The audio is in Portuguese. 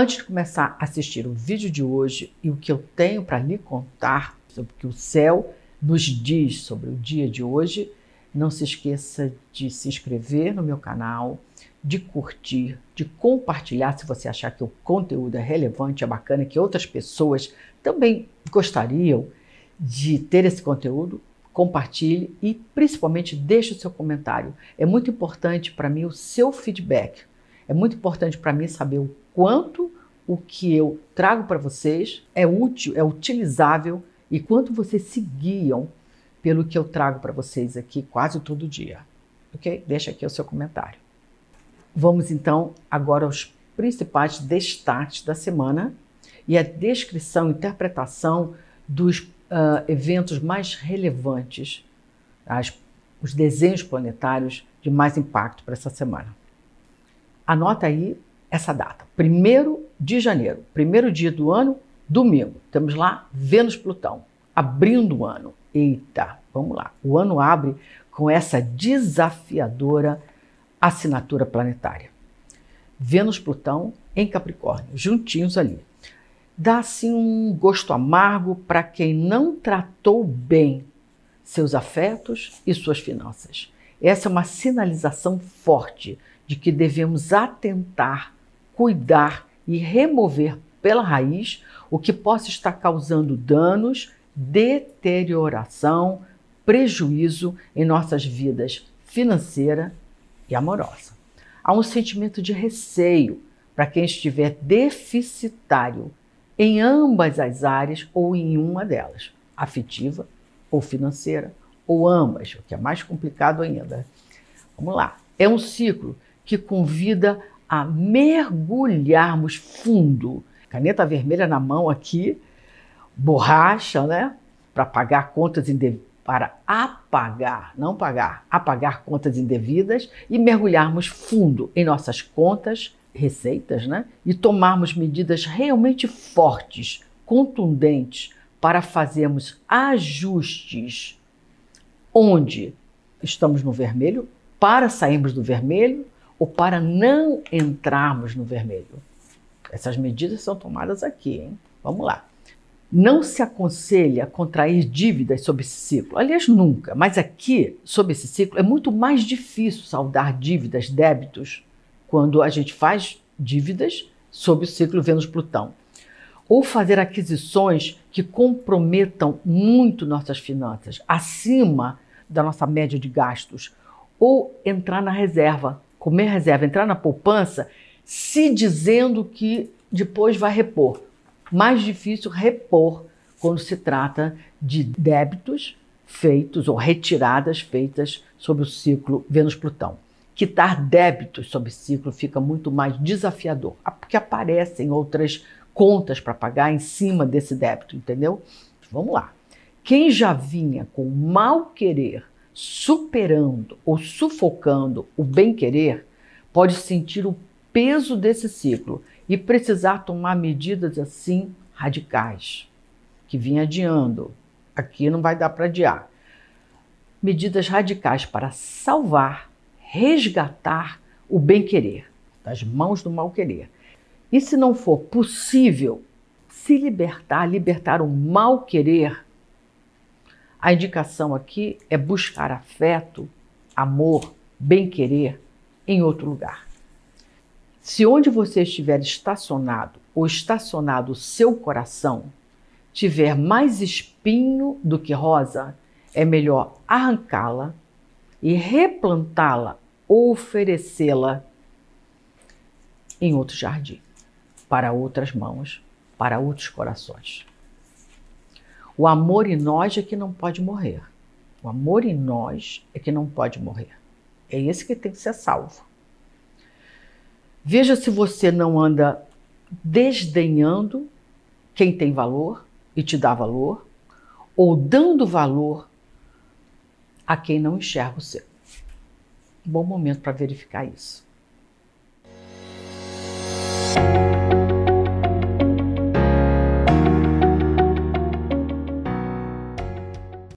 Antes de começar a assistir o vídeo de hoje e o que eu tenho para lhe contar sobre o que o céu nos diz sobre o dia de hoje, não se esqueça de se inscrever no meu canal, de curtir, de compartilhar se você achar que o conteúdo é relevante, é bacana, que outras pessoas também gostariam de ter esse conteúdo. Compartilhe e principalmente deixe o seu comentário. É muito importante para mim o seu feedback. É muito importante para mim saber o quanto o que eu trago para vocês é útil, é utilizável e quanto vocês se guiam pelo que eu trago para vocês aqui quase todo dia. Ok? Deixa aqui o seu comentário. Vamos então agora aos principais destaques da semana e a descrição e interpretação dos uh, eventos mais relevantes, as, os desenhos planetários de mais impacto para essa semana. Anota aí essa data, 1 de janeiro, primeiro dia do ano, domingo. Temos lá Vênus-Plutão, abrindo o ano. Eita, vamos lá. O ano abre com essa desafiadora assinatura planetária. Vênus-Plutão em Capricórnio, juntinhos ali. Dá assim um gosto amargo para quem não tratou bem seus afetos e suas finanças. Essa é uma sinalização forte de que devemos atentar, cuidar e remover pela raiz o que possa estar causando danos, deterioração, prejuízo em nossas vidas financeira e amorosa. Há um sentimento de receio para quem estiver deficitário em ambas as áreas ou em uma delas, afetiva ou financeira, ou ambas, o que é mais complicado ainda. Vamos lá. É um ciclo que convida a mergulharmos fundo. Caneta vermelha na mão aqui, borracha, né? Para pagar contas indevidas para apagar, não pagar, apagar contas indevidas e mergulharmos fundo em nossas contas, receitas, né? E tomarmos medidas realmente fortes, contundentes para fazermos ajustes onde estamos no vermelho, para sairmos do vermelho ou para não entrarmos no vermelho. Essas medidas são tomadas aqui, hein? Vamos lá. Não se aconselha contrair dívidas sob esse ciclo. Aliás, nunca. Mas aqui, sob esse ciclo, é muito mais difícil saldar dívidas, débitos, quando a gente faz dívidas sob o ciclo Vênus-Plutão. Ou fazer aquisições que comprometam muito nossas finanças, acima da nossa média de gastos. Ou entrar na reserva, comer reserva, entrar na poupança, se dizendo que depois vai repor mais difícil repor quando se trata de débitos feitos ou retiradas feitas sob o ciclo Vênus-Plutão. Quitar débitos sob ciclo fica muito mais desafiador, porque aparecem outras contas para pagar em cima desse débito, entendeu? Vamos lá. Quem já vinha com mal querer superando ou sufocando o bem querer pode sentir o peso desse ciclo e precisar tomar medidas assim radicais, que vinha adiando. Aqui não vai dar para adiar. Medidas radicais para salvar, resgatar o bem-querer das mãos do mal-querer. E se não for possível se libertar, libertar o mal-querer, a indicação aqui é buscar afeto, amor, bem-querer em outro lugar. Se onde você estiver estacionado ou estacionado o seu coração tiver mais espinho do que rosa, é melhor arrancá-la e replantá-la ou oferecê-la em outro jardim, para outras mãos, para outros corações. O amor em nós é que não pode morrer. O amor em nós é que não pode morrer. É esse que tem que ser salvo. Veja se você não anda desdenhando quem tem valor e te dá valor, ou dando valor a quem não enxerga o seu. Bom momento para verificar isso.